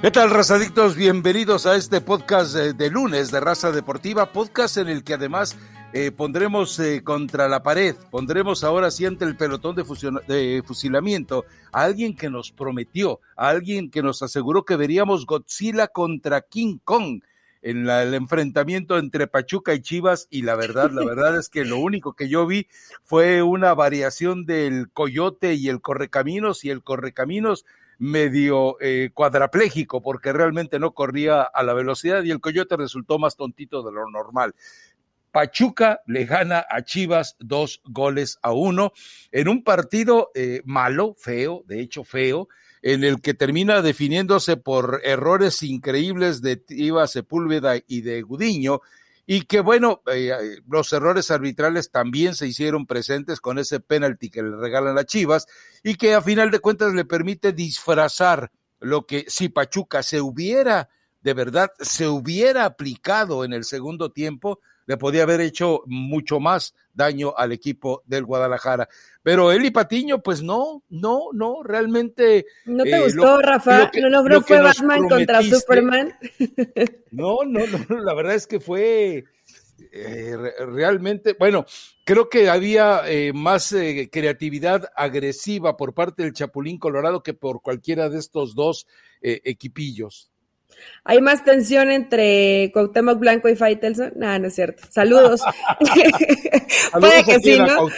¿Qué tal, razadictos? Bienvenidos a este podcast de, lunes de Raza Deportiva, podcast en el que además eh, pondremos eh, contra la pared, pondremos ahora sí ante el pelotón de, de, fusilamiento a alguien que nos prometió, a alguien que nos aseguró que veríamos Godzilla contra King Kong en el enfrentamiento entre Pachuca y Chivas y la verdad, la verdad es que lo único que yo vi fue una variación del coyote y el correcaminos y el correcaminos medio eh, porque realmente no corría a la velocidad y el Coyote resultó más tontito de lo normal. Pachuca le gana a Chivas dos goles a uno en un partido eh, malo, feo, de hecho feo, en el que termina definiéndose por errores increíbles de Tiva Sepúlveda y de Gudiño, y que bueno, eh, los errores arbitrales también se hicieron presentes con ese penalti que le regalan a Chivas y que a final de cuentas le permite disfrazar lo que si Pachuca se hubiera, de verdad, se hubiera aplicado en el segundo tiempo, le podía haber hecho mucho más daño al equipo del Guadalajara. Pero Eli Patiño, pues no, no, no, realmente. ¿No te eh, gustó, Rafa? ¿No logró fue Batman contra Superman? No, no, no, la verdad es que fue eh, realmente, bueno, creo que había eh, más creatividad agresiva por parte del Chapulín Colorado que por cualquiera de estos dos equipillos. Hay más tensión entre Cuauhtémoc Blanco y Faitelson. No, no es cierto. Saludos. puede que sí, ¿no?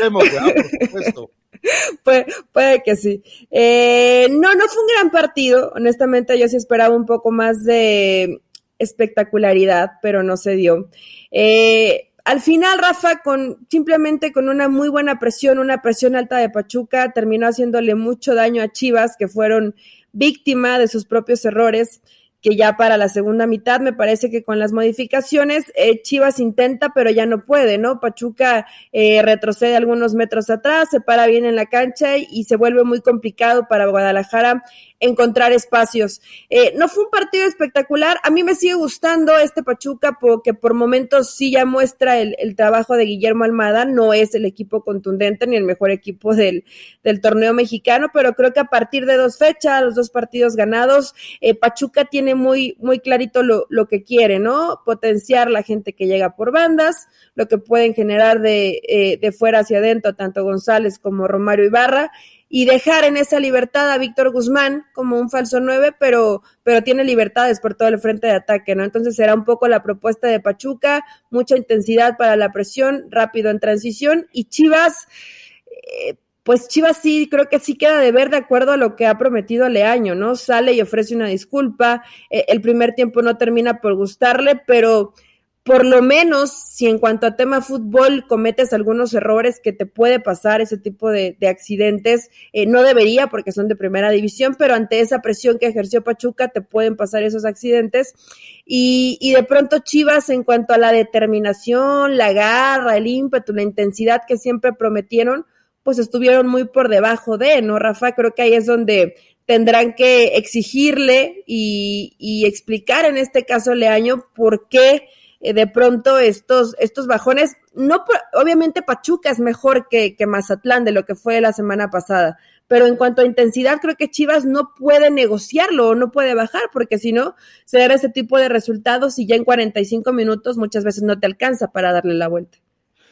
puede, que sí. Eh, no, no fue un gran partido. Honestamente, yo sí esperaba un poco más de espectacularidad, pero no se dio. Eh, al final, Rafa, con simplemente con una muy buena presión, una presión alta de Pachuca, terminó haciéndole mucho daño a Chivas, que fueron víctima de sus propios errores que ya para la segunda mitad me parece que con las modificaciones eh, Chivas intenta, pero ya no puede, ¿no? Pachuca eh, retrocede algunos metros atrás, se para bien en la cancha y se vuelve muy complicado para Guadalajara encontrar espacios. Eh, no fue un partido espectacular. A mí me sigue gustando este Pachuca porque por momentos sí ya muestra el, trabajo de Guillermo Almada. No es el equipo contundente ni el mejor equipo del, del, torneo mexicano, pero creo que a partir de dos fechas, los dos partidos ganados, eh, Pachuca tiene muy, muy clarito lo, lo que quiere, ¿no? Potenciar la gente que llega por bandas, lo que pueden generar de, eh, de fuera hacia adentro, tanto González como Romario Ibarra y dejar en esa libertad a Víctor Guzmán como un falso nueve, pero, pero tiene libertades por todo el frente de ataque, ¿no? Entonces será un poco la propuesta de Pachuca, mucha intensidad para la presión, rápido en transición y Chivas, eh, pues Chivas sí, creo que sí queda de ver de acuerdo a lo que ha prometido Leaño, ¿no? Sale y ofrece una disculpa, eh, el primer tiempo no termina por gustarle, pero por lo menos si en cuanto a tema fútbol cometes algunos errores que te puede pasar ese tipo de, accidentes, eh, no debería porque son de primera división, pero ante esa presión que ejerció Pachuca te pueden pasar esos accidentes. Y, de pronto Chivas en cuanto a la determinación, la garra, el ímpetu, la intensidad que siempre prometieron, pues estuvieron muy por debajo de, ¿no, Rafa? Creo que ahí es donde tendrán que exigirle y, y explicar en este caso Leaño por qué eh, de pronto estos, estos bajones, no, obviamente Pachuca es mejor que, que Mazatlán de lo que fue la semana pasada, pero en cuanto a intensidad, creo que Chivas no puede negociarlo o no puede bajar, porque si no, se da ese tipo de resultados y ya en 45 minutos muchas veces no te alcanza para darle la vuelta.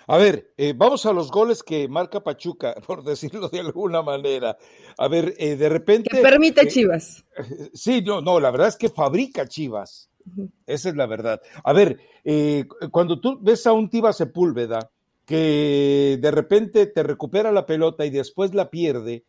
A ver, eh, vamos a los goles que marca Pachuca, por decirlo de alguna manera. A ver, eh, de repente. Que permite Chivas. Sí, no, no, la verdad es que fabrica Chivas. Esa es la verdad. A ver, eh, cuando tú ves a un Tiba Sepúlveda que de repente te recupera la pelota y después la pierde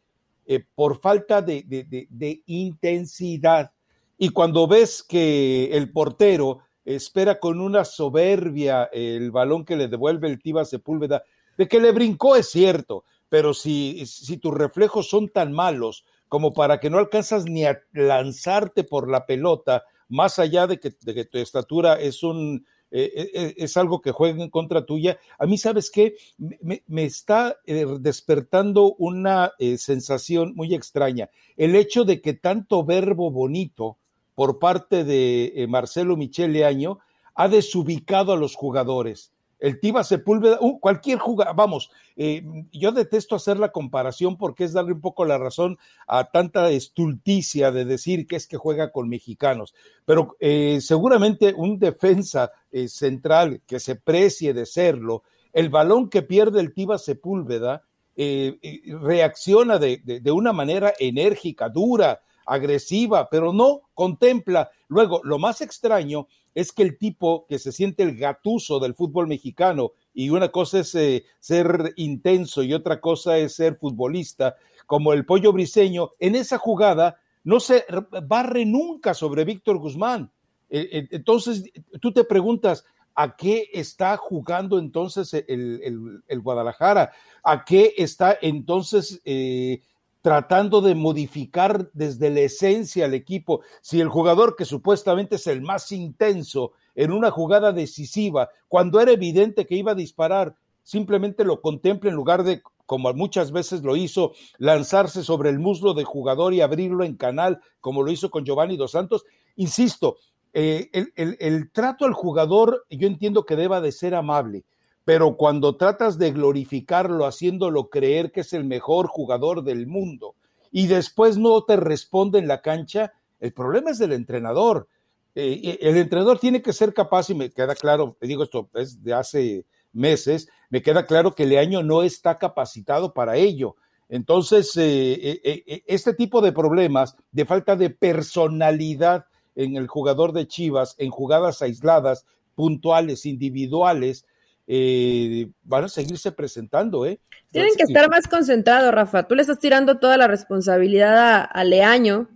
eh, por falta de, de, intensidad, y cuando ves que el portero espera con una soberbia el balón que le devuelve el Tiba Sepúlveda, de que le brincó es cierto, pero si, si tus reflejos son tan malos como para que no alcanzas ni a lanzarte por la pelota, más allá de que, tu estatura es un eh, eh, eh, es algo que juega en contra tuya. A mí, ¿sabes qué? Me, está despertando una sensación muy extraña. El hecho de que tanto verbo bonito por parte de Marcelo Michele Año ha desubicado a los jugadores. El Tiva Sepúlveda, uh, cualquier jugada, vamos, eh, yo detesto hacer la comparación porque es darle un poco la razón a tanta estulticia de decir que es que juega con mexicanos, pero eh, seguramente un defensa eh, central que se precie de serlo, el balón que pierde el Tiva Sepúlveda reacciona de, de una manera enérgica, dura, agresiva, pero no contempla. Luego, lo más extraño es que el tipo que se siente el gatuso del fútbol mexicano y una cosa es eh, ser intenso y otra cosa es ser futbolista, como el pollo briseño, en esa jugada no se barre nunca sobre Víctor Guzmán. E, e, entonces, tú te preguntas, ¿a qué está jugando entonces el, Guadalajara? ¿A qué está entonces eh, tratando de modificar desde la esencia al equipo. Si el jugador que supuestamente es el más intenso en una jugada decisiva, cuando era evidente que iba a disparar, simplemente lo contempla en lugar de, como muchas veces lo hizo, lanzarse sobre el muslo del jugador y abrirlo en canal, como lo hizo con Giovanni Dos Santos. Insisto, eh, el, el trato al jugador yo entiendo que deba de ser amable, pero cuando tratas de glorificarlo haciéndolo creer que es el mejor jugador del mundo y después no te responde en la cancha, el problema es del entrenador. Eh, el entrenador tiene que ser capaz, y me queda claro, digo esto es de hace meses, me queda claro que Leaño no está capacitado para ello. Entonces, eh, eh, este tipo de problemas de falta de personalidad en el jugador de Chivas, en jugadas aisladas, puntuales, individuales, eh, van a seguirse presentando, ¿eh? Tienen que estar más concentrados, Rafa. Tú le estás tirando toda la responsabilidad a, Leaño,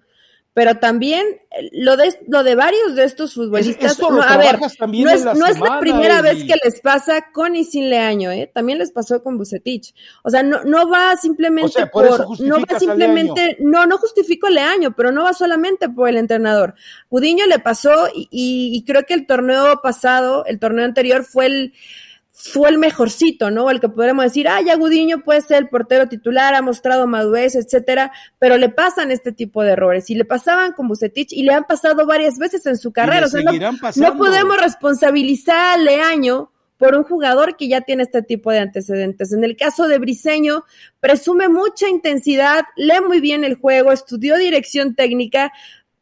pero también eh, lo de, lo de varios de estos futbolistas. no, a ver, no es, la, no es la primera vez que les pasa con y sin Leaño, ¿eh? También les pasó con Bucetich. O sea, no, no va simplemente por, no va simplemente, no, no justifico Leaño, pero no va solamente por el entrenador. Pudiño le pasó y, y creo que el torneo pasado, el torneo anterior fue el fue el mejorcito, ¿no? El que podremos decir, ah, ya Gudiño puede ser el portero titular, ha mostrado madurez, etcétera, pero le pasan este tipo de errores y le pasaban con Bucetich y le han pasado varias veces en su carrera. O sea, no, podemos responsabilizar a Leaño por un jugador que ya tiene este tipo de antecedentes. En el caso de Briseño, presume mucha intensidad, lee muy bien el juego, estudió dirección técnica,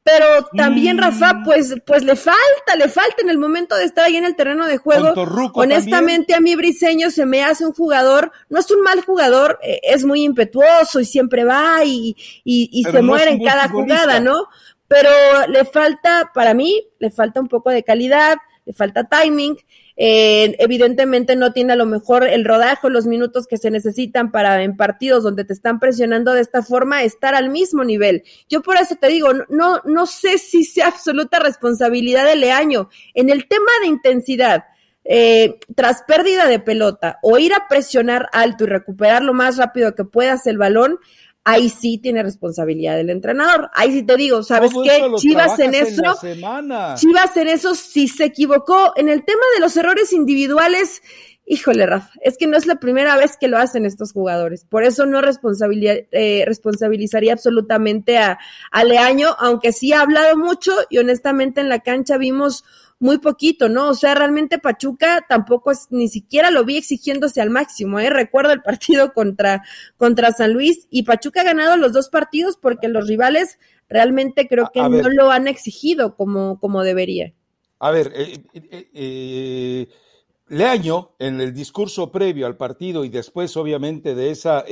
pero también Rafa, mm. pues, pues le falta, le falta en el momento de estar ahí en el terreno de juego. Honestamente, a mí Briseño se me hace un jugador, no es un mal jugador, eh, es muy impetuoso y siempre va y, y, se muere en cada jugada, ¿no? Pero le falta, para mí, le falta un poco de calidad, falta timing, eh, evidentemente no tiene a lo mejor el rodaje los minutos que se necesitan para en partidos donde te están presionando de esta forma estar al mismo nivel. Yo por eso te digo, no, no sé si sea absoluta responsabilidad de Leaño. En el tema de intensidad, eh, tras pérdida de pelota o ir a presionar alto y recuperar lo más rápido que puedas el balón, ahí sí tiene responsabilidad el entrenador. Ahí sí te digo, ¿sabes qué? Chivas en eso, Chivas en eso sí se equivocó. En el tema de los errores individuales, híjole, Rafa, es que no es la primera vez que lo hacen estos jugadores. Por eso no eh, responsabilizaría absolutamente a, a Leaño, aunque sí ha hablado mucho y honestamente en la cancha vimos muy poquito, ¿no? O sea, realmente Pachuca tampoco es, ni siquiera lo vi exigiéndose al máximo, ¿eh? Recuerdo el partido contra, contra San Luis y Pachuca ha ganado los dos partidos porque los rivales realmente creo que no lo han exigido como, como debería. A ver, eh, eh, eh, Leaño, en el discurso previo al partido y después, obviamente, de esa,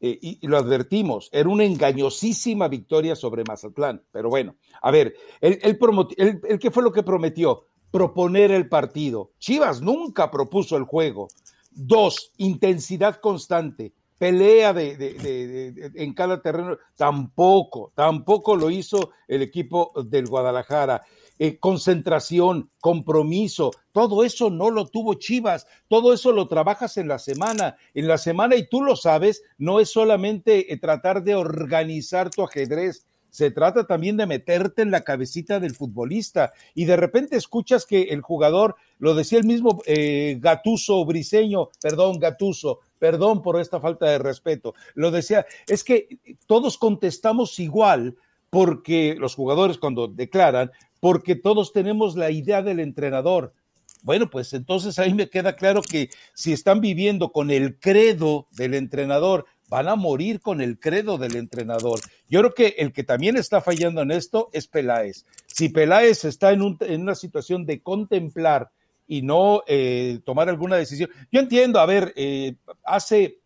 y, lo advertimos, era una engañosísima victoria sobre Mazatlán. Pero bueno, a ver, el, el, el, ¿qué fue lo que prometió? Proponer el partido. Chivas nunca propuso el juego. Dos, intensidad constante. Pelea de, en cada terreno. Tampoco, tampoco lo hizo el equipo del Guadalajara. Eh, concentración, compromiso, todo eso no lo tuvo Chivas, todo eso lo trabajas en la semana, en la semana y tú lo sabes, no es solamente eh, tratar de organizar tu ajedrez, se trata también de meterte en la cabecita del futbolista y de repente escuchas que el jugador, lo decía el mismo eh, Gatuso Briseño, perdón, Gatuso, perdón por esta falta de respeto, lo decía, es que todos contestamos igual porque los jugadores cuando declaran, porque todos tenemos la idea del entrenador, Bueno, pues entonces ahí me queda claro que si están viviendo con el credo del entrenador, van a morir con el credo del entrenador. Yo creo que el que también está fallando en esto es Peláez. Si Peláez está en, una situación de contemplar y no eh, tomar alguna decisión, yo entiendo, a ver, eh, hace,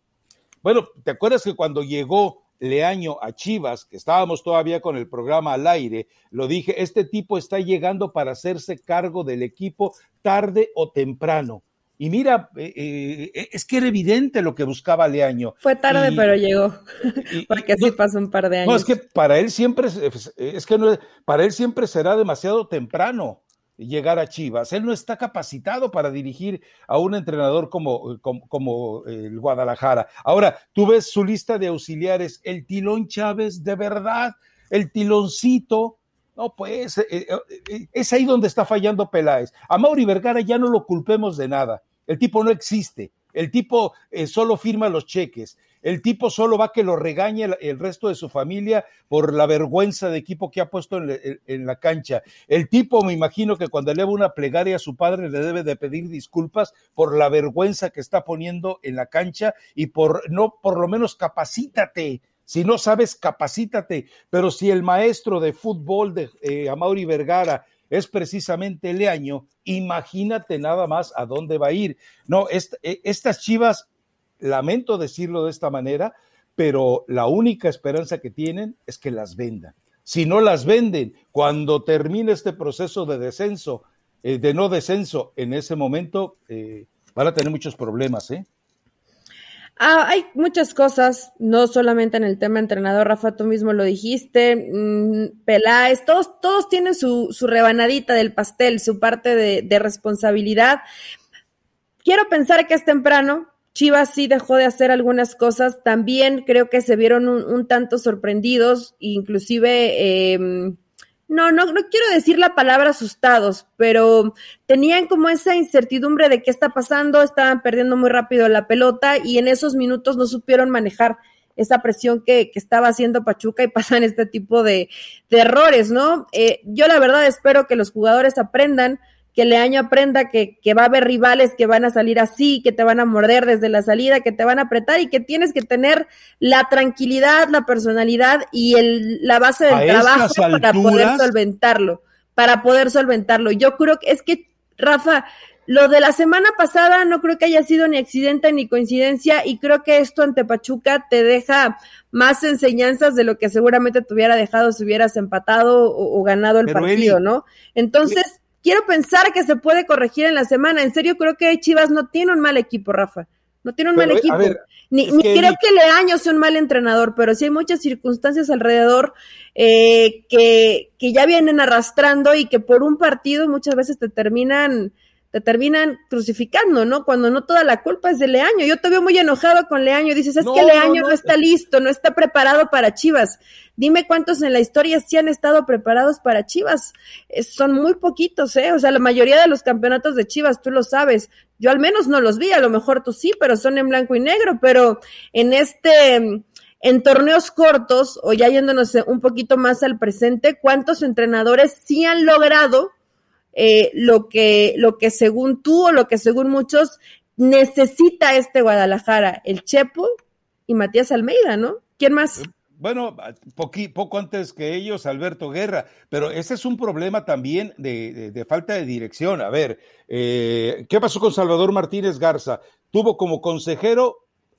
bueno, ¿te acuerdas que cuando llegó Leaño a Chivas, que estábamos todavía con el programa al aire, lo dije, este tipo está llegando para hacerse cargo del equipo tarde o temprano. Y mira, eh, eh, es que era evidente lo que buscaba Leaño. Fue tarde, pero llegó. Porque así pasó un par de años. No, es que para él siempre, es que no, para él siempre será demasiado temprano llegar a Chivas. Él no está capacitado para dirigir a un entrenador como, como, el Guadalajara. Ahora, tú ves su lista de auxiliares, el Tilón Chávez, de verdad, el Tiloncito. No, pues eh, es ahí donde está fallando Peláez. A Mauri Vergara ya no lo culpemos de nada. El tipo no existe. El tipo solo firma los cheques. El tipo solo va que lo regañe el, resto de su familia por la vergüenza de equipo que ha puesto en, la cancha. El tipo, me imagino que cuando eleva una plegaria a su padre le debe de pedir disculpas por la vergüenza que está poniendo en la cancha y por no, por lo menos capacítate. Si no sabes, capacítate. Pero si el maestro de fútbol de eh, Amaury Vergara es precisamente Leaño, imagínate nada más a dónde va a ir. No, e, estas chivas lamento decirlo de esta manera, pero la única esperanza que tienen es que las vendan. Si no las venden, cuando termine este proceso de descenso, eh, de no descenso, en ese momento eh, van a tener muchos problemas, ¿eh? Ah, hay muchas cosas, no solamente en el tema entrenador, Rafa, tú mismo lo dijiste, mm, Peláez, todos, todos tienen su, su rebanadita del pastel, su parte de, responsabilidad. Quiero pensar que es temprano, Chivas sí dejó de hacer algunas cosas, también creo que se vieron un, tanto sorprendidos, inclusive, em, no, no, no quiero decir la palabra asustados, pero tenían como esa incertidumbre de qué está pasando, estaban perdiendo muy rápido la pelota y en esos minutos no supieron manejar esa presión que, que estaba haciendo Pachuca y pasan este tipo de, de errores, ¿no? Eh, yo la verdad espero que los jugadores aprendan que Leaño aprenda que, que va a haber rivales que van a salir así, que te van a morder desde la salida, que te van a apretar y que tienes que tener la tranquilidad, la personalidad y el, la base del trabajo para poder solventarlo, para poder solventarlo. Yo creo que es que, Rafa, lo de la semana pasada no creo que haya sido ni accidente ni coincidencia y creo que esto ante Pachuca te deja más enseñanzas de lo que seguramente te hubiera dejado si hubieras empatado o, ganado el partido, ¿no? Entonces, quiero pensar que se puede corregir en la semana. En serio, creo que Chivas no tiene un mal equipo, Rafa. No tiene un mal equipo. ni, creo que Leaño sea un mal entrenador, pero sí hay muchas circunstancias alrededor eh, que, que ya vienen arrastrando y que por un partido muchas veces te terminan te terminan crucificando, ¿no? Cuando no toda la culpa es de Leaño. Yo te veo muy enojado con Leaño. Dices, es que Leaño no, está listo, no está preparado para Chivas. Dime cuántos en la historia sí han estado preparados para Chivas. son muy poquitos, ¿eh? O sea, la mayoría de los campeonatos de Chivas, tú lo sabes. Yo al menos no los vi, a lo mejor tú sí, pero son en blanco y negro. Pero en este, en torneos cortos, o ya yéndonos un poquito más al presente, ¿cuántos entrenadores sí han logrado eh, lo, que, lo que según tú o lo que según muchos necesita este Guadalajara, el Chepo y Matías Almeida, ¿no? ¿Quién más? Bueno, poco antes que ellos, Alberto Guerra, pero ese es un problema también de, falta de dirección. A ver, eh, ¿qué pasó con Salvador Martínez Garza? Tuvo como consejero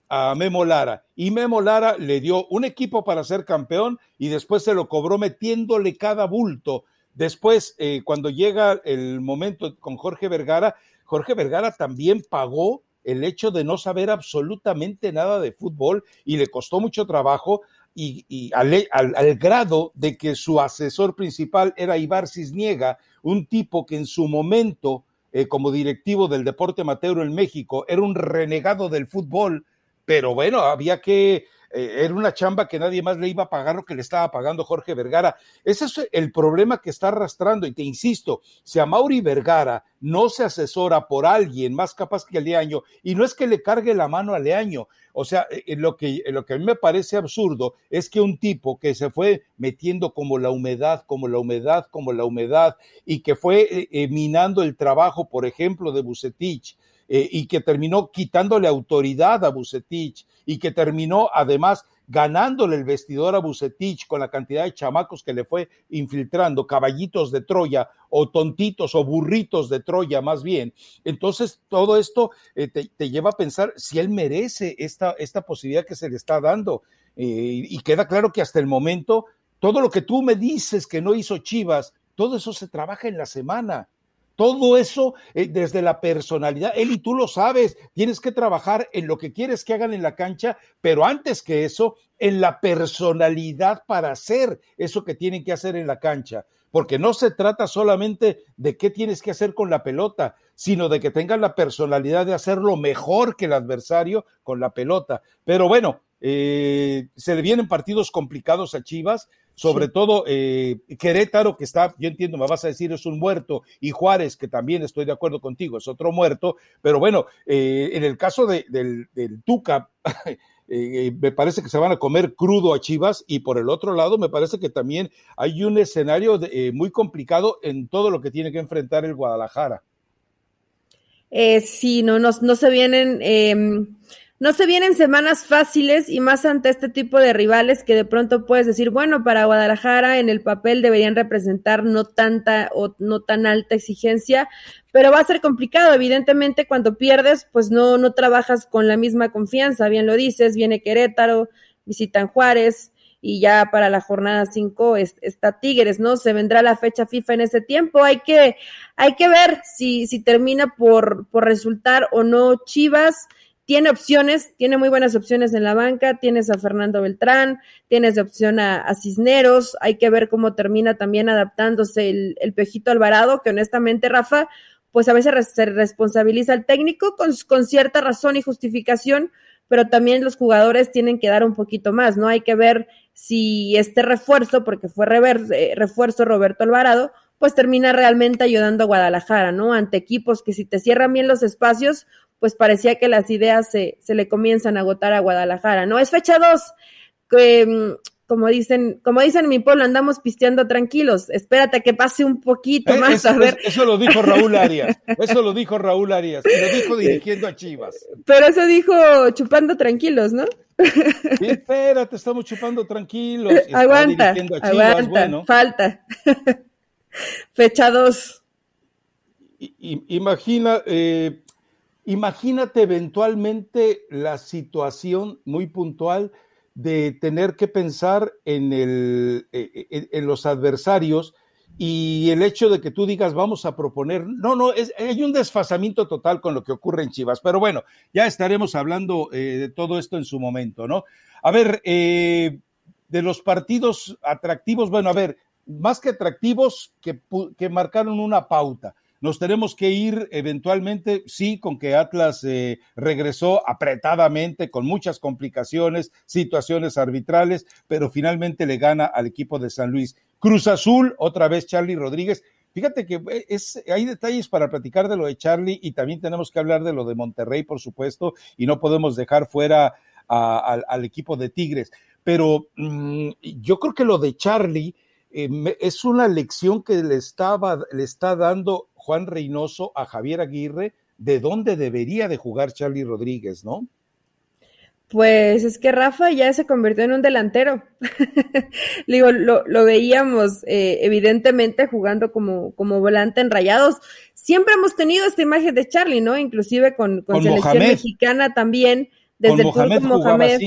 a Memo Lara y Memo Lara le dio un equipo para ser campeón y después se lo cobró metiéndole cada bulto Después, eh, cuando llega el momento con Jorge Vergara, Jorge Vergara también pagó el hecho de no saber absolutamente nada de fútbol y le costó mucho trabajo y, al, grado de que su asesor principal era Ibar Cisniega, un tipo que en su momento, eh, como directivo del deporte amateur en México, era un renegado del fútbol, pero bueno, había que eh, era una chamba que nadie más le iba a pagar lo que le estaba pagando Jorge Vergara. Ese es el problema que está arrastrando y te insisto, si a Mauri Vergara no se asesora por alguien más capaz que Leaño, y no es que le cargue la mano a Leaño, o sea, eh, lo que, lo que a mí me parece absurdo es que un tipo que se fue metiendo como la humedad, como la humedad, como la humedad, y que fue minando el trabajo, por ejemplo, de Bucetich, eh, y que terminó quitándole autoridad a Bucetich y que terminó además ganándole el vestidor a Bucetich con la cantidad de chamacos que le fue infiltrando, caballitos de Troya o tontitos o burritos de Troya más bien. Entonces, todo esto eh, te, lleva a pensar si él merece esta, esta posibilidad que se le está dando. Eh, y queda claro que hasta el momento, todo lo que tú me dices que no hizo Chivas, todo eso se trabaja en la semana. Todo eso eh, desde la personalidad, él y tú lo sabes, tienes que trabajar en lo que quieres que hagan en la cancha, pero antes que eso, en la personalidad para hacer eso que tienen que hacer en la cancha. Porque no se trata solamente de qué tienes que hacer con la pelota, sino de que tengan la personalidad de hacerlo mejor que el adversario con la pelota. Pero bueno, eh, se le vienen partidos complicados a Chivas, sobre todo eh, Querétaro, que está, yo entiendo, me vas a decir, es un muerto, y Juárez, que también estoy de acuerdo contigo, es otro muerto, pero bueno, eh, en el caso de, del, del, Tuca, eh, me parece que se van a comer crudo a Chivas, y por el otro lado, me parece que también hay un escenario muy complicado en todo lo que tiene que enfrentar el Guadalajara. sí, no, no, no se vienen em, no se vienen semanas fáciles y más ante este tipo de rivales que de pronto puedes decir, bueno, para Guadalajara en el papel deberían representar no tanta o no tan alta exigencia, pero va a ser complicado. Evidentemente, cuando pierdes, pues no, no trabajas con la misma confianza. Bien lo dices, viene Querétaro, visitan Juárez y ya para la jornada 5 está Tigres, ¿no? Se vendrá la fecha FIFA en ese tiempo. Hay que, hay que ver si, si termina por, por resultar o no Chivas tiene opciones, tiene muy buenas opciones en la banca, tienes a Fernando Beltrán, tienes de opción a, Cisneros, hay que ver cómo termina también adaptándose el, el Pejito Alvarado, que honestamente, Rafa, pues a veces se responsabiliza al técnico con, cierta razón y justificación, pero también los jugadores tienen que dar un poquito más, ¿no? Hay que ver si este refuerzo, porque fue eh, refuerzo Roberto Alvarado, pues termina realmente ayudando a Guadalajara, ¿no? Ante equipos que si te cierran bien los espacios, pues parecía que las ideas se, se le comienzan a agotar a Guadalajara, ¿no? Es fecha 2, que, mm, como dicen, como dicen en mi pueblo, andamos pisteando tranquilos. Espérate que pase un poquito eh, más a ver. Eso lo dijo Raúl Arias. Eso lo dijo Raúl Arias. Y lo dijo dirigiendo a Chivas. Pero eso dijo chupando tranquilos, ¿no? Sí, espérate, estamos chupando tranquilos. aguanta, aguanta, falta. Fecha 2. Imagina, eh, Imagínate eventualmente la situación muy puntual de tener que pensar en, el, e, e, en, los adversarios y el hecho de que tú digas vamos a proponer, no, no, es, hay un desfasamiento total con lo que ocurre en Chivas, pero bueno, ya estaremos hablando eh, de todo esto en su momento, ¿no? A ver, eh, de los partidos atractivos, bueno, a ver, más que atractivos, que, que marcaron una pauta. Nos tenemos que ir eventualmente, sí, con que Atlas eh, regresó apretadamente, con muchas complicaciones, situaciones arbitrales, pero finalmente le gana al equipo de San Luis. Cruz Azul, otra vez Charlie Rodríguez. Fíjate que eh, hay detalles para platicar de lo de Charlie y también tenemos que hablar de lo de Monterrey, por supuesto, y no podemos dejar fuera al equipo de Tigres. Pero mm, yo creo que lo de Charlie eh, es una lección que le, estaba, le está dando Juan Reynoso a Javier Aguirre de dónde debería de jugar Charlie Rodríguez, ¿no? Pues es que Rafa ya se convirtió en un delantero. Digo, lo, lo veíamos eh, evidentemente jugando como, como volante en rayados. Siempre hemos tenido esta imagen de Charlie, ¿no? Inclusive con, con, selección mexicana también, desde el Mohamed, Mohamed.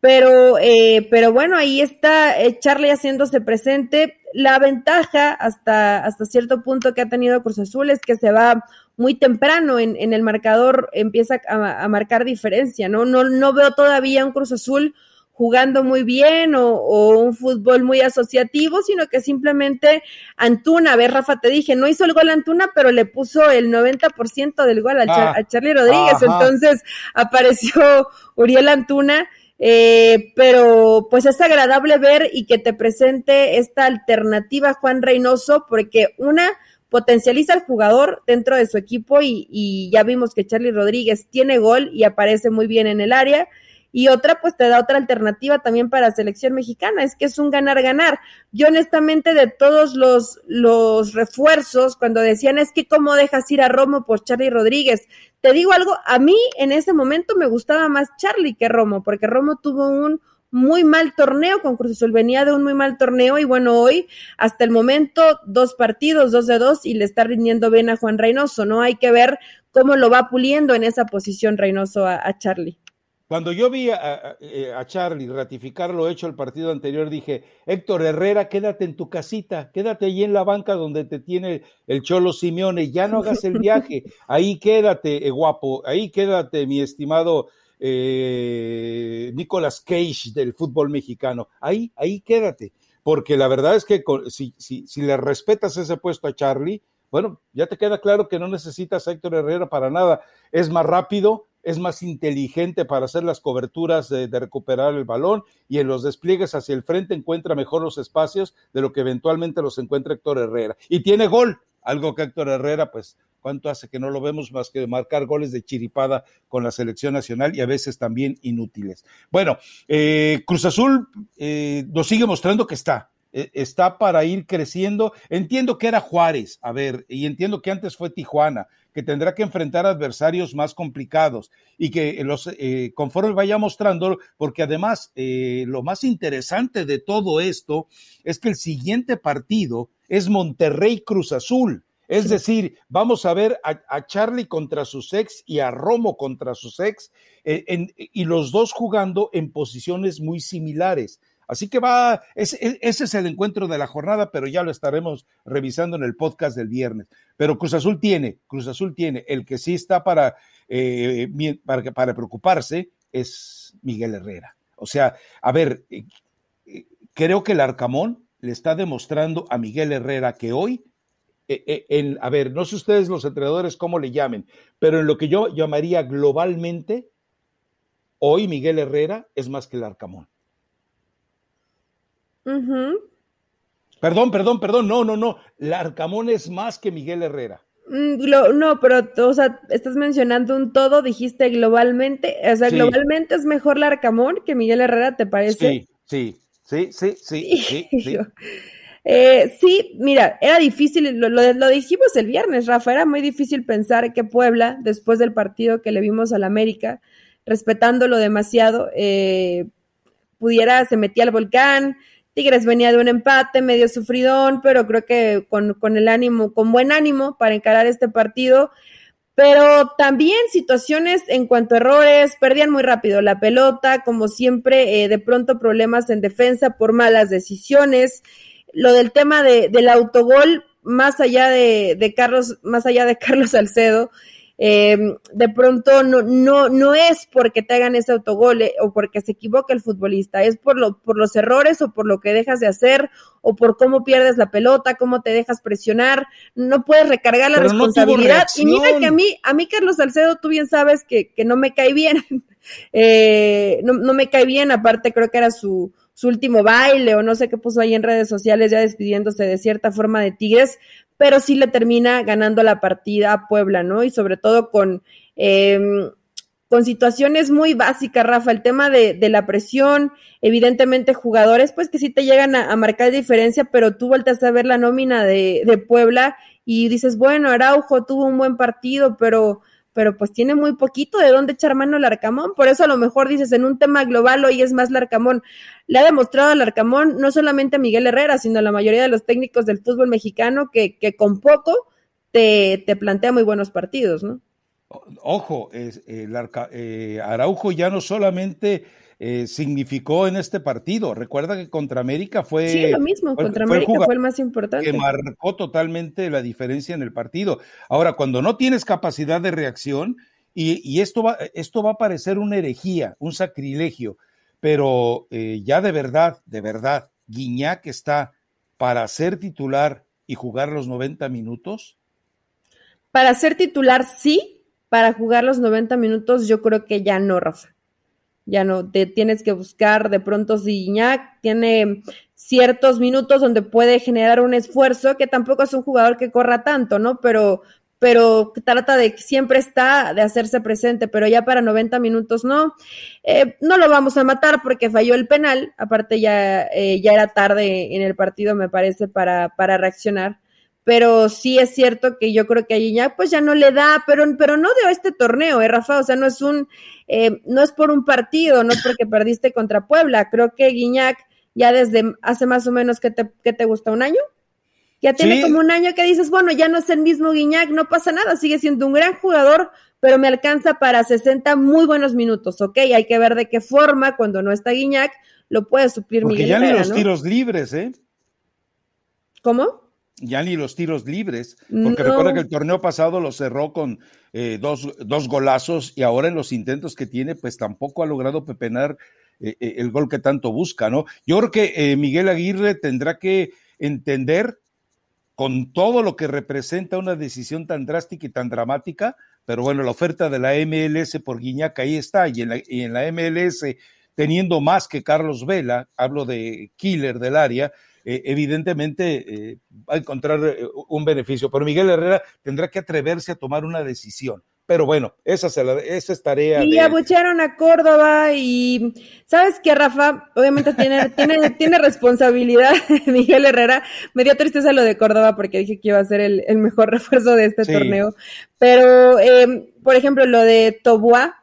Pero, eh, pero bueno, ahí está eh, Charlie haciéndose presente. La ventaja hasta, hasta cierto punto que ha tenido Cruz Azul es que se va muy temprano en, en el marcador, empieza a, a, marcar diferencia, ¿no? ¿no? No veo todavía un Cruz Azul jugando muy bien o, o, un fútbol muy asociativo, sino que simplemente Antuna, a ver, Rafa, te dije, no hizo el gol Antuna, pero le puso el 90% del gol a, ah, a Charlie Rodríguez, entonces apareció Uriel Antuna eh, pero pues es agradable ver y que te presente esta alternativa Juan Reynoso, porque una potencializa al jugador dentro de su equipo y, y ya vimos que Charlie Rodríguez tiene gol y aparece muy bien en el área y otra pues te da otra alternativa también para selección mexicana, es que es un ganar-ganar. Yo honestamente de todos los, los refuerzos, cuando decían es que cómo dejas ir a Romo por Charlie Rodríguez, te digo algo, a mí en ese momento me gustaba más Charlie que Romo, porque Romo tuvo un muy mal torneo con Cruz Azul, venía de un muy mal torneo y bueno, hoy hasta el momento dos partidos, dos de dos y le está rindiendo bien a Juan Reynoso, ¿no? Hay que ver cómo lo va puliendo en esa posición Reynoso a Charlie. Cuando yo vi a, eh, a, Charlie ratificar lo hecho el partido anterior, dije, Héctor Herrera, quédate en tu casita, quédate allí en la banca donde te tiene el Cholo Simeone, ya no hagas el viaje, ahí quédate, eh, guapo, ahí quédate, mi estimado eh, Nicolas Cage del fútbol mexicano, ahí, ahí quédate, porque la verdad es que si, si, si le respetas ese puesto a Charlie, bueno, ya te queda claro que no necesitas a Héctor Herrera para nada, es más rápido, es más inteligente para hacer las coberturas de, recuperar el balón y en los despliegues hacia el frente encuentra mejor los espacios de lo que eventualmente los encuentra Héctor Herrera. Y tiene gol, algo que Héctor Herrera, pues, ¿cuánto hace que no lo vemos más que marcar goles de chiripada con la selección nacional y a veces también inútiles? Bueno, eh, Cruz Azul eh, nos sigue mostrando que está, está para ir creciendo. Entiendo que era Juárez, a ver, y entiendo que antes fue Tijuana, que tendrá que enfrentar adversarios más complicados y que los eh, conforme vaya mostrando, porque además eh, lo más interesante de todo esto es que el siguiente partido es Monterrey Cruz Azul. Es decir, vamos a ver a, Charlie contra sus ex y a Romo contra sus ex, eh, y los dos jugando en posiciones muy similares. Así que va, ese, es el encuentro de la jornada, pero ya lo estaremos revisando en el podcast del viernes. Pero Cruz Azul tiene, Cruz Azul tiene, el que sí está para, eh, para, preocuparse es Miguel Herrera. O sea, a ver, eh, eh, creo que el Arcamón le está demostrando a Miguel Herrera que hoy, en, a ver, no sé ustedes los entrenadores cómo le llamen, pero en lo que yo llamaría globalmente, hoy Miguel Herrera es más que el Arcamón. Perdón, perdón, perdón, no, no, no. Larcamón es más que Miguel Herrera. Mm, no, pero, o sea, estás mencionando un todo, dijiste globalmente, o sea, globalmente es mejor Larcamón que Miguel Herrera, ¿te parece? Sí, sí, sí, sí, sí, sí. Eh, sí, mira, era difícil, lo, lo, dijimos el viernes, Rafa, era muy difícil pensar que Puebla, después del partido que le vimos al América, respetándolo demasiado, eh, pudiera, se metía al volcán, Tigres venía de un empate medio sufridón, pero creo que con, con el ánimo, con buen ánimo para encarar este partido pero también situaciones en cuanto a errores, perdían muy rápido la pelota, como siempre, eh, de pronto problemas en defensa por malas decisiones. Lo del tema de, del autogol, más allá de, de Carlos, más allá de Carlos Salcedo, eh, de pronto no, no, no es porque te hagan ese autogol eh, o porque se equivoque el futbolista, es por, lo, por los errores o por lo que dejas de hacer o por cómo pierdes la pelota, cómo te dejas presionar, no puedes recargar la responsabilidad. y mira que a mí, a mí Carlos Salcedo, tú bien sabes que, que no me cae bien, eh, no, no me cae bien, aparte creo que era su, su último baile o no sé qué puso ahí en redes sociales ya despidiéndose de cierta forma de Tigres, pero sí le termina ganando la partida a Puebla, ¿no? Y sobre todo con, em, con situaciones muy básicas, Rafa, el tema de, de, la presión, evidentemente jugadores, pues que sí te llegan a, a, marcar diferencia, pero tú vueltas a ver la nómina de, de Puebla y dices, bueno, Araujo tuvo un buen partido, pero pero pues tiene muy poquito de dónde echar mano al Arcamón, por eso a lo mejor dices en un tema global hoy es más Larcamón. Le ha demostrado al Arcamón no solamente a Miguel Herrera, sino a la mayoría de los técnicos del fútbol mexicano que, que con poco te, te plantea muy buenos partidos, ¿no? Ojo, es, el eh, Araujo ya no solamente eh, significó en este partido. Recuerda que contra América fue. Sí, lo mismo, contra América fue el más importante. Que marcó totalmente la diferencia en el partido. Ahora, cuando no tienes capacidad de reacción, y, esto, va, esto va a parecer una herejía, un sacrilegio, pero eh, ya de verdad, de verdad, Guiñac está para ser titular y jugar los 90 minutos. Para ser titular, sí. Para jugar los 90 minutos, yo creo que ya no, Rafa. Ya no te tienes que buscar de pronto si Guiñac tiene ciertos minutos donde puede generar un esfuerzo, que tampoco es un jugador que corra tanto, ¿no? Pero, pero trata de que siempre está de hacerse presente, pero ya para 90 minutos no. Eh, no lo vamos a matar porque falló el penal, aparte ya, eh, ya era tarde en el partido, me parece, para, para reaccionar. Pero sí es cierto que yo creo que a Guiñac pues ya no le da, pero, pero no de este torneo, ¿eh, Rafa? O sea, no es un, eh, no es por un partido, no es porque perdiste contra Puebla. Creo que Guiñac ya desde hace más o menos que te, que te gusta un año. Ya tiene como un año que dices, bueno, ya no es el mismo Guiñac, no pasa nada, sigue siendo un gran jugador, pero me alcanza para 60 muy buenos minutos, ¿ok? Hay que ver de qué forma, cuando no está Guiñac, lo puede suplir Porque Miguel ya ni los ¿no? tiros libres, ¿eh? ¿Cómo? Ya ni los tiros libres, porque No. recuerda que el torneo pasado lo cerró con eh, dos, dos golazos y ahora en los intentos que tiene, pues tampoco ha logrado pepenar eh, eh, el gol que tanto busca, ¿no? Yo creo que eh, Miguel Aguirre tendrá que entender con todo lo que representa una decisión tan drástica y tan dramática, pero bueno, la oferta de la MLS por Guiñac ahí está, y en la, y en la MLS teniendo más que Carlos Vela, hablo de killer del área, eh, evidentemente eh, va a encontrar eh, un beneficio, pero Miguel Herrera tendrá que atreverse a tomar una decisión. Pero bueno, esa, se la- esa es tarea Y de... abuchearon a Córdoba y sabes qué, Rafa, obviamente tiene, tiene, tiene responsabilidad Miguel Herrera. Me dio tristeza lo de Córdoba porque dije que iba a ser el, el mejor refuerzo de este Sí. torneo. Pero, eh, por ejemplo, lo de Toboa,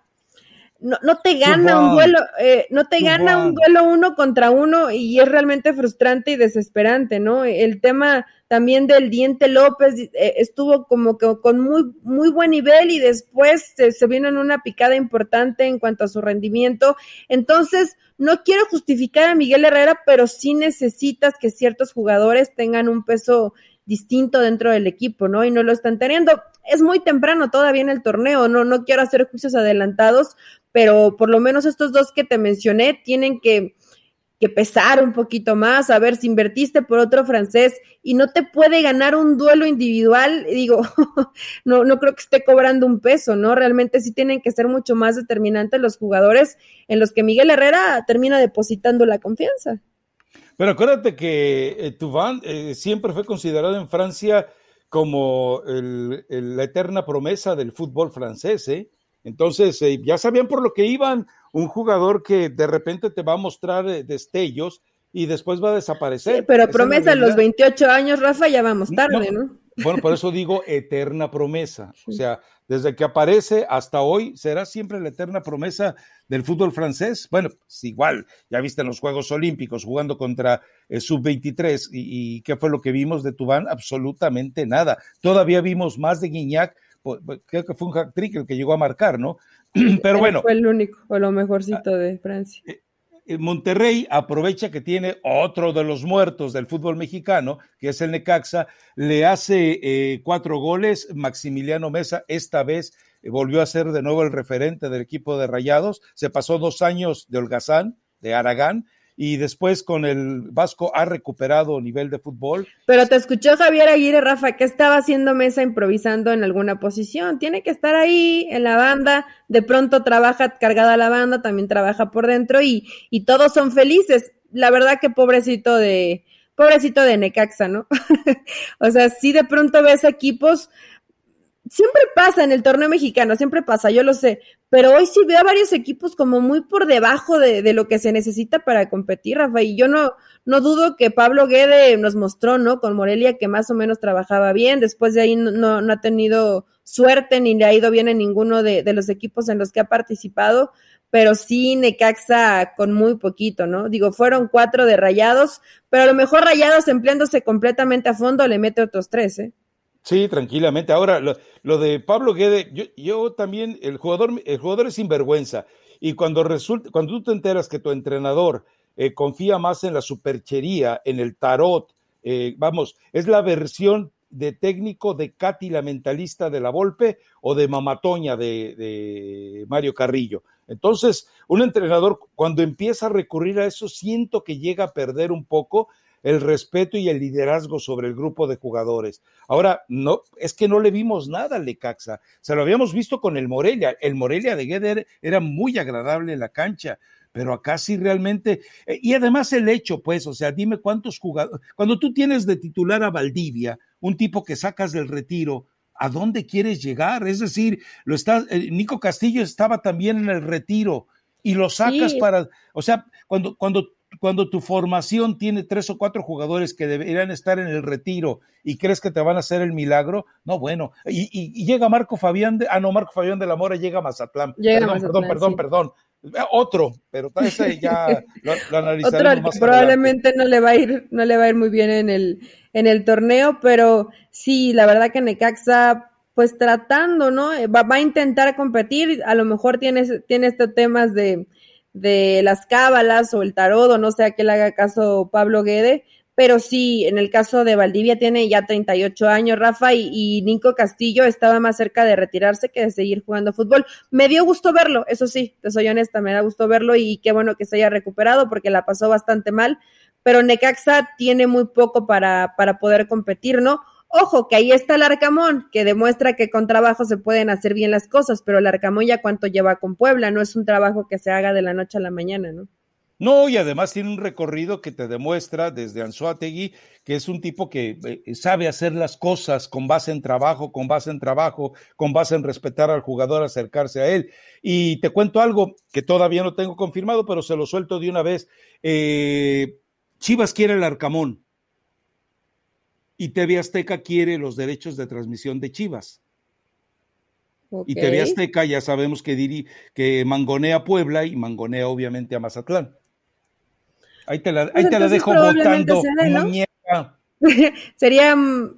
no, no te gana un duelo, eh, no te gana un duelo uno contra uno y es realmente frustrante y desesperante, ¿no? El tema también del Diente López eh, estuvo como que con muy, muy buen nivel y después se, se vino en una picada importante en cuanto a su rendimiento. Entonces, no quiero justificar a Miguel Herrera, pero sí necesitas que ciertos jugadores tengan un peso distinto dentro del equipo, ¿no? Y no lo están teniendo. Es muy temprano todavía en el torneo, no, no quiero hacer juicios adelantados, pero por lo menos estos dos que te mencioné tienen que, que pesar un poquito más, a ver si invertiste por otro francés y no te puede ganar un duelo individual, digo, no, no creo que esté cobrando un peso, ¿no? Realmente sí tienen que ser mucho más determinantes los jugadores en los que Miguel Herrera termina depositando la confianza. Pero acuérdate que eh, Thauvin eh, siempre fue considerado en Francia como el- el- la eterna promesa del fútbol francés, ¿eh? Entonces, eh, ya sabían por lo que iban, un jugador que de repente te va a mostrar eh, destellos y después va a desaparecer. Sí, pero es promesa a los realidad. 28 años, Rafa, ya vamos tarde, No, ¿no? Bueno, por eso digo eterna promesa. O sea, desde que aparece hasta hoy, será siempre la eterna promesa del fútbol francés. Bueno, pues igual, ya viste en los Juegos Olímpicos jugando contra eh, Sub-23 y, y ¿qué fue lo que vimos de Tubán? Absolutamente nada. Todavía vimos más de Guiñac, creo que fue un hat-trick el que llegó a marcar, ¿no? Pero bueno, Fue el único, o lo mejorcito de Francia. eh, Monterrey aprovecha que tiene otro de los muertos del fútbol mexicano, que es el Necaxa, le hace eh, cuatro goles. Maximiliano Mesa esta vez eh, volvió a ser de nuevo el referente del equipo de Rayados. Se pasó dos años de holgazán, de Aragán, y después con el Vasco ha recuperado nivel de fútbol. Pero te escuchó Javier Aguirre, Rafa, que estaba haciendo mesa improvisando en alguna posición. Tiene que estar ahí en la banda. De pronto trabaja cargada la banda, también trabaja por dentro y, y todos son felices. La verdad que pobrecito de, pobrecito de Necaxa, ¿no? o sea, sí de pronto ves equipos, siempre pasa en el torneo mexicano, siempre pasa, yo lo sé, pero hoy sí veo a varios equipos como muy por debajo de, lo que se necesita para competir, Rafa, y yo no, no dudo que Pablo Guede nos mostró, ¿no? Con Morelia que más o menos trabajaba bien, después de ahí no, no, no ha tenido suerte ni le ha ido bien en ninguno de, de los equipos en los que ha participado, pero sí Necaxa con muy poquito, ¿no? Digo, fueron cuatro de rayados, pero a lo mejor rayados empleándose completamente a fondo le mete otros tres, ¿eh? Sí, tranquilamente. Ahora, lo, de Pablo Guede, yo, yo, también, el jugador, el jugador es sinvergüenza. Y cuando resulta, cuando tú te enteras que tu entrenador eh, confía más en la superchería, en el tarot, eh, vamos, es la versión de técnico de Katy, la mentalista de la Volpe, o de Mamatoña de Mario Carrillo. Entonces, un entrenador, cuando empieza a recurrir a eso, siento que llega a perder un poco el respeto y el liderazgo sobre el grupo de jugadores. Ahora, no, es que no le vimos nada al Lecaxa. Se lo habíamos visto con el Morelia. El Morelia de Gueder era muy agradable en la cancha pero acá sí realmente, eh, y además el hecho, pues, o sea, dime cuántos jugadores, cuando tú tienes de titular a Valdivia, un tipo que sacas del retiro, ¿a dónde quieres llegar? Es decir, lo está, eh, Nico Castillo estaba también en el retiro y lo sacas para, o sea, cuando, cuando cuando tu formación tiene tres o cuatro jugadores que deberían estar en el retiro y crees que te van a hacer el milagro, no, bueno, y, llega Marco Fabián, de, ah, no, Marco Fabián de la Mora llega a Mazatlán. perdón, perdón, perdón, perdón, otro, pero ese ya lo, Otro probablemente no le va a ir, no le va a ir muy bien en el, en el torneo, pero sí, la verdad que Necaxa, pues tratando, ¿no? Va, va a intentar competir, a lo mejor tiene, tiene estos temas de, de las cábalas o el tarot, o no sé a qué le haga caso Pablo Guede, pero sí, en el caso de Valdivia tiene ya 38 años, Rafa, y, Nico Castillo estaba más cerca de retirarse que de seguir jugando fútbol. Me dio gusto verlo, eso sí, te soy honesta, me da gusto verlo y qué bueno que se haya recuperado porque la pasó bastante mal, pero Necaxa tiene muy poco para, para poder competir, ¿no? Ojo, que ahí está el Arcamón, que demuestra que con trabajo se pueden hacer bien las cosas, pero el Arcamón ya cuánto lleva con Puebla, no es un trabajo que se haga de la noche a la mañana, ¿no? No, y además tiene un recorrido que te demuestra desde Anzuategui que es un tipo que eh, sabe hacer las cosas con base en trabajo, con base en trabajo, con base en respetar al jugador, acercarse a él. Y te cuento algo que todavía no tengo confirmado, pero se lo suelto de una vez. Eh, Chivas quiere el Arcamón y TV Azteca quiere los derechos de transmisión de Chivas. Y TV Azteca ya sabemos que, diri, que mangonea Puebla y mangonea obviamente a Mazatlán. Ahí te la, pues dejo votando, sería,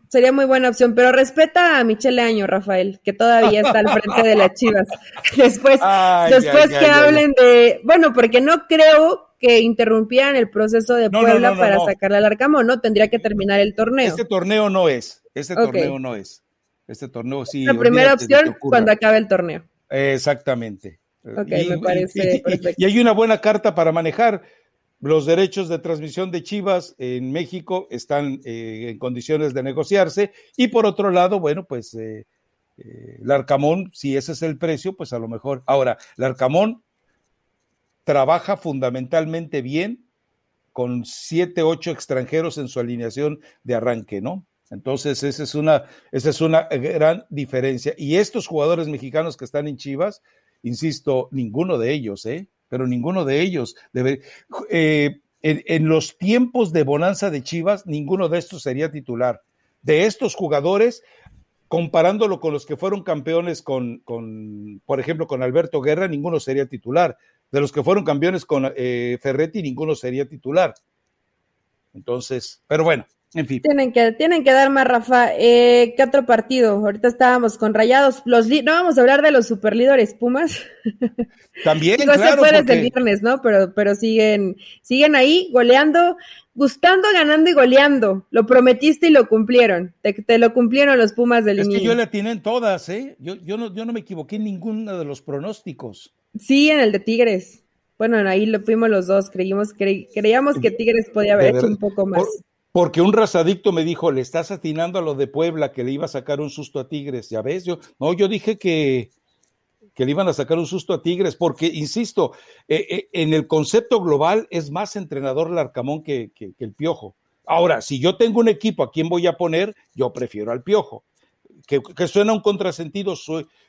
sería muy buena opción, pero respeta a Michelle Año, Rafael, que todavía está al frente de las Chivas. Después, después que hablen de, bueno, porque no creo que interrumpieran el proceso de Puebla para sacarle al Arcamo, ¿no? Tendría que terminar el torneo. Este torneo no es, este torneo no es. Este torneo sí. La primera opción cuando acabe el torneo. Exactamente. Ok, me parece perfecto. y hay una buena carta para manejar los derechos de transmisión de Chivas en México están eh, en condiciones de negociarse y por otro lado, bueno, pues eh, eh, Larcamón, si ese es el precio, pues a lo mejor. Ahora, Larcamón trabaja fundamentalmente bien con siete, ocho extranjeros en su alineación de arranque, ¿no? Entonces, esa es una, esa es una gran diferencia. Y estos jugadores mexicanos que están en Chivas, insisto, ninguno de ellos, ¿eh? Pero ninguno de ellos. Eh, en, los tiempos de bonanza de Chivas, ninguno de estos sería titular. De estos jugadores, comparándolo con los que fueron campeones con, con por ejemplo, con Alberto Guerra, ninguno sería titular. De los que fueron campeones con eh, Ferretti, ninguno sería titular. Entonces, pero bueno, en fin. Tienen que, tienen que dar más, Rafa. Eh, ¿Qué otro partido? Ahorita estábamos con Rayados. Los no vamos a hablar de los superlíderes Pumas. También, claro. fue desde el viernes, ¿no? Pero, pero siguen, siguen ahí goleando, gustando, ganando y goleando. Lo prometiste y lo cumplieron. Te, lo cumplieron los Pumas del Es que yo le tienen todas, ¿eh? Yo, yo, no, yo no me equivoqué en ninguno de los pronósticos. Sí, en el de Tigres. Bueno, ahí lo fuimos los dos. Creímos, creíamos que Tigres podía haber hecho un poco más. Porque un razadicto me dijo, le estás atinando a lo de Puebla, que le iba a sacar un susto a Tigres. Ya ves, yo, no, yo dije que, que le iban a sacar un susto a Tigres, porque, insisto, eh, eh, en el concepto global es más entrenador Larcamón que, que, que, el Piojo. Ahora, si yo tengo un equipo a quien voy a poner, yo prefiero al Piojo. Que, que suena un contrasentido,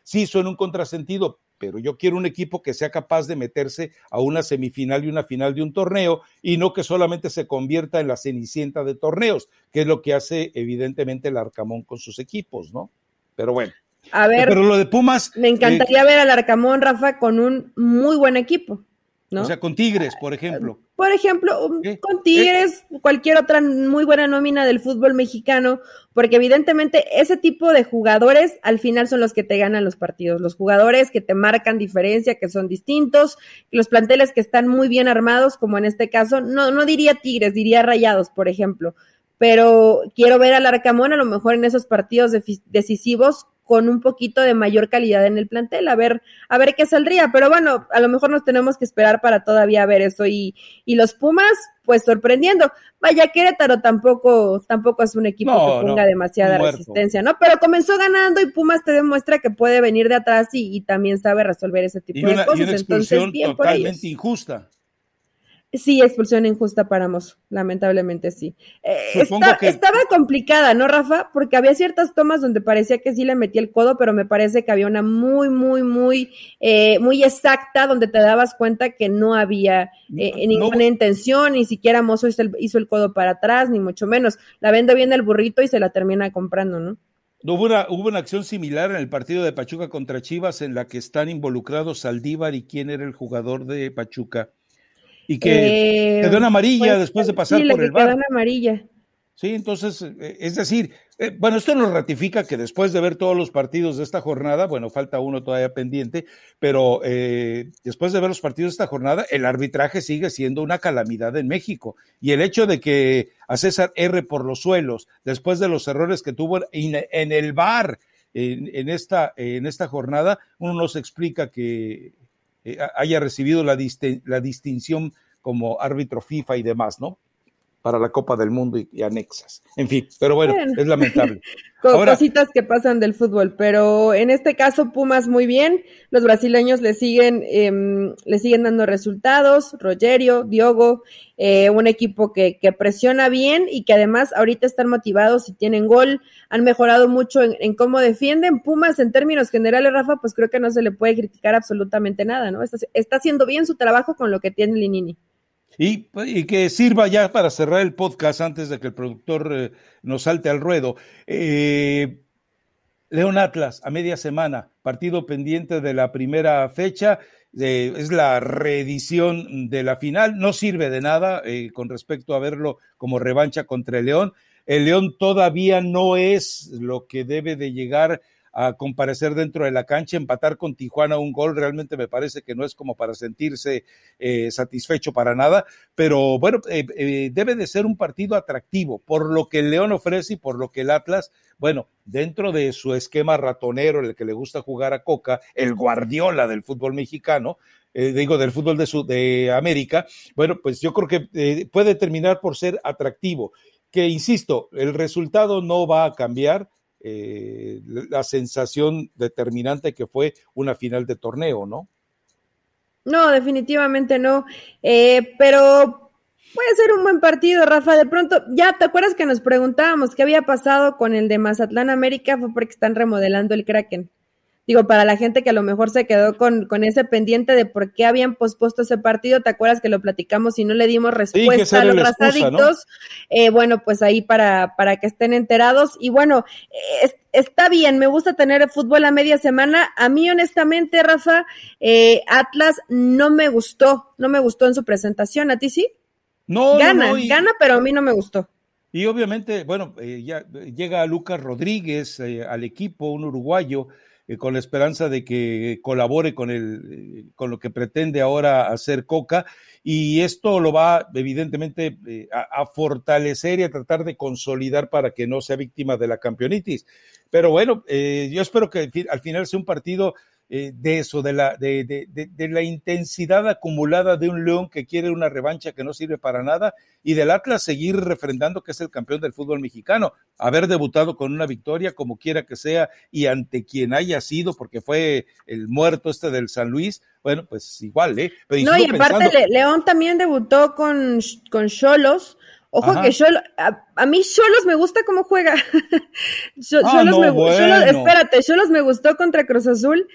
sí suena un contrasentido, pero yo quiero un equipo que sea capaz de meterse a una semifinal y una final de un torneo y no que solamente se convierta en la cenicienta de torneos, que es lo que hace evidentemente el Arcamón con sus equipos, ¿no? Pero bueno. A ver, pero lo de Pumas. Me encantaría eh, ver al Arcamón, Rafa, con un muy buen equipo. O sea, con Tigres, por ejemplo. Por ejemplo, um, con Tigres, cualquier otra muy buena nómina del fútbol mexicano, porque evidentemente ese tipo de jugadores al final son los que te ganan los partidos, los jugadores que te marcan diferencia, que son distintos, los planteles que están muy bien armados, como en este caso, no, no diría Tigres, diría Rayados, por ejemplo, pero quiero ver al Arcamón a lo mejor en esos partidos decisivos con un poquito de mayor calidad en el plantel, a ver, a ver qué saldría, pero bueno, a lo mejor nos tenemos que esperar para todavía ver eso y, y los Pumas, pues sorprendiendo. Vaya, Querétaro tampoco, tampoco es un equipo que ponga demasiada resistencia, ¿no? Pero comenzó ganando y Pumas te demuestra que puede venir de atrás y, también sabe resolver ese tipo de cosas. Y una expulsión totalmente injusta. Sí, expulsión injusta para Mozo, lamentablemente sí. Eh, estaba complicada, ¿no, Rafa? Porque había ciertas tomas donde parecía que sí le metía el codo, pero me parece que había una muy, muy, muy, eh, muy exacta donde te dabas cuenta que no había eh, ninguna intención, ni siquiera Mozo hizo el, hizo el, codo para atrás, ni mucho menos. La vende bien el burrito y se la termina comprando, ¿no? Hubo una, hubo una acción similar en el partido de Pachuca contra Chivas en la que están involucrados Saldívar y quién era el jugador de Pachuca y que quedó en amarilla pues, después de pasar por el bar. Quedó en amarilla. Sí, entonces, eh, es decir, eh, bueno, esto nos ratifica que después de ver todos los partidos de esta jornada, bueno, falta uno todavía pendiente, pero eh, después de ver los partidos de esta jornada, el arbitraje sigue siendo una calamidad en México. Y el hecho de que a César R por los suelos, después de los errores que tuvo en, el bar en, esta, en esta jornada, uno nos explica que haya recibido la, la distinción como árbitro FIFA y demás, ¿no? Para la Copa del Mundo y, anexas. En fin, pero bueno, es lamentable. cositas que pasan del fútbol, pero en este caso Pumas muy bien, los brasileños le siguen, eh, le siguen dando resultados, Rogerio, Diogo, eh, un equipo que, que, presiona bien y que además ahorita están motivados y tienen gol, han mejorado mucho en, cómo defienden. Pumas en términos generales, Rafa, pues creo que no se le puede criticar absolutamente nada, ¿no? Está, está haciendo bien su trabajo con lo que tiene Linini. Y, que sirva ya para cerrar el podcast antes de que el productor eh, nos salte al ruedo. Eh, León Atlas, a media semana, partido pendiente de la primera fecha, es la reedición de la final, no sirve de nada eh, con respecto a verlo como revancha contra el León. El León todavía no es lo que debe de llegar a comparecer dentro de la cancha, empatar con Tijuana un gol, realmente me parece que no es como para sentirse eh, satisfecho para nada, pero bueno, eh, eh, debe de ser un partido atractivo por lo que el León ofrece y por lo que el Atlas, bueno, dentro de su esquema ratonero, el que le gusta jugar a Coca, el Guardiola del fútbol mexicano, digo, del fútbol de, su, de América, bueno, pues yo creo que puede terminar por ser atractivo. Que insisto, el resultado no va a cambiar, eh, la sensación determinante que fue una final de torneo, ¿no? No, definitivamente no. Eh, pero puede ser un buen partido, Rafa. De pronto, ya te acuerdas que nos preguntábamos qué había pasado con el de Mazatlán América, fue porque están remodelando el Kraken digo, para la gente que a lo mejor se quedó con, con ese pendiente de por qué habían pospuesto ese partido, ¿te acuerdas que lo platicamos y no le dimos respuesta a los razadictos? Eh, bueno, pues ahí para, para que estén enterados. Y bueno, está bien, me gusta tener el fútbol a media semana. A mí, honestamente, Rafa, eh, Atlas no me gustó, no me gustó en su presentación. ¿A ti sí? No, gana, no, gana, pero a mí no me gustó. Y obviamente, bueno, eh, ya llega Lucas Rodríguez al equipo, un uruguayo, eh, con la esperanza de que colabore con, el, eh, con lo que pretende ahora hacer Coca. Y esto lo va, evidentemente, eh, a, fortalecer y a tratar de consolidar para que no sea víctima de la campeonitis. Pero bueno, yo espero que al final sea un partido eh, de eso, de la, de, de, de, la intensidad acumulada de un León que quiere una revancha que no sirve para nada y del Atlas seguir refrendando que es el campeón del fútbol mexicano, haber debutado con una victoria como quiera que sea y ante quien haya sido, porque fue el muerto este del San Luis, bueno, pues igual, ¿eh? no, y aparte León también debutó con Cholos. Ojo que Cholos, a, mí Cholos me gusta cómo juega. Ah, Cholos me, espérate, Cholos me gustó contra Cruz Azul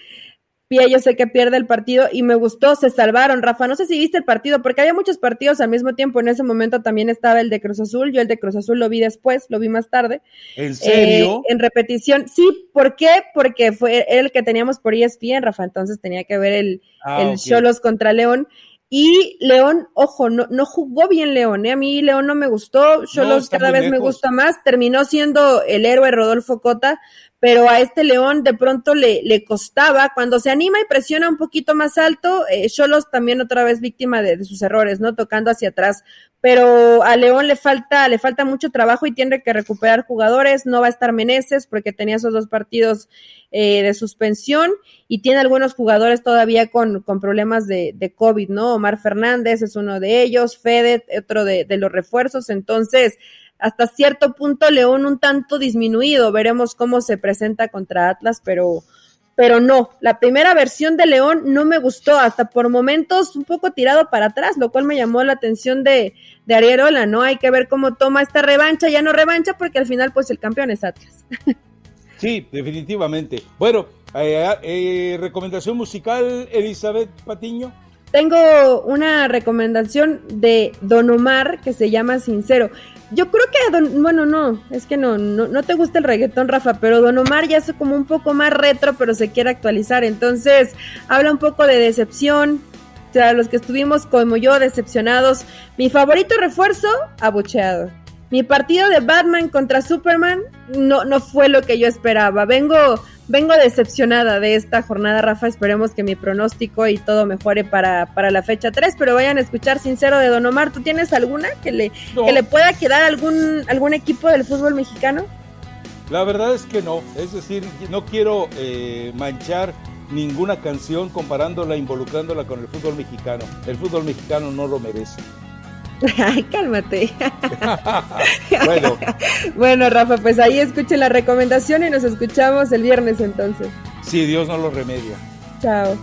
Pía, yo sé que pierde el partido y me gustó, se salvaron. Rafa, no sé si viste el partido, porque había muchos partidos al mismo tiempo. En ese momento también estaba el de Cruz Azul. Yo el de Cruz Azul lo vi después, lo vi más tarde. ¿En serio? Eh, en repetición. Sí, ¿por qué? Porque fue el que teníamos por ESPN, Rafa. Entonces tenía que ver el, ah, el Cholos contra León. Y León, ojo, no, no jugó bien León, ¿eh? a mí León no me gustó, Cholos cada vez me gusta más, terminó siendo el héroe Rodolfo Cota, pero a este León de pronto le, le costaba, cuando se anima y presiona un poquito más alto, eh, Cholos también otra vez víctima de, sus errores, ¿no? Tocando hacia atrás pero a León le falta, le falta mucho trabajo y tiene que recuperar jugadores. No va a estar Meneses porque tenía esos dos partidos eh, de suspensión y tiene algunos jugadores todavía con, con problemas de, COVID, ¿no? Omar Fernández es uno de ellos, Fede, otro de, de los refuerzos. Entonces, hasta cierto punto León un tanto disminuido. Veremos cómo se presenta contra Atlas, pero pero no, la primera versión de León no me gustó, hasta por momentos un poco tirado para atrás, lo cual me llamó la atención de, de Arierola, ¿no? Hay que ver cómo toma esta revancha, ya no revancha, porque al final pues el campeón es Atlas. Sí, definitivamente. Bueno, eh, eh, recomendación musical, Elizabeth Patiño. Tengo una recomendación de Don Omar que se llama Sincero. Yo creo que, don, bueno, no, es que no, no, no te gusta el reggaetón, Rafa, pero Don Omar ya es como un poco más retro, pero se quiere actualizar. Entonces, habla un poco de decepción, o sea, los que estuvimos como yo decepcionados. Mi favorito refuerzo, abucheado. Mi partido de Batman contra Superman no, no fue lo que yo esperaba. Vengo, vengo decepcionada de esta jornada, Rafa. Esperemos que mi pronóstico y todo mejore para, para la fecha 3, pero vayan a escuchar sincero de Don Omar. ¿Tú tienes alguna que le, que le pueda quedar a algún, algún equipo del fútbol mexicano? La verdad es que no. Es decir, no quiero eh, manchar ninguna canción comparándola, involucrándola con el fútbol mexicano. El fútbol mexicano no lo merece. Ay, cálmate. bueno. bueno, Rafa, pues ahí escuchen la recomendación y nos escuchamos el viernes entonces. Sí, Dios no lo remedia. Chao.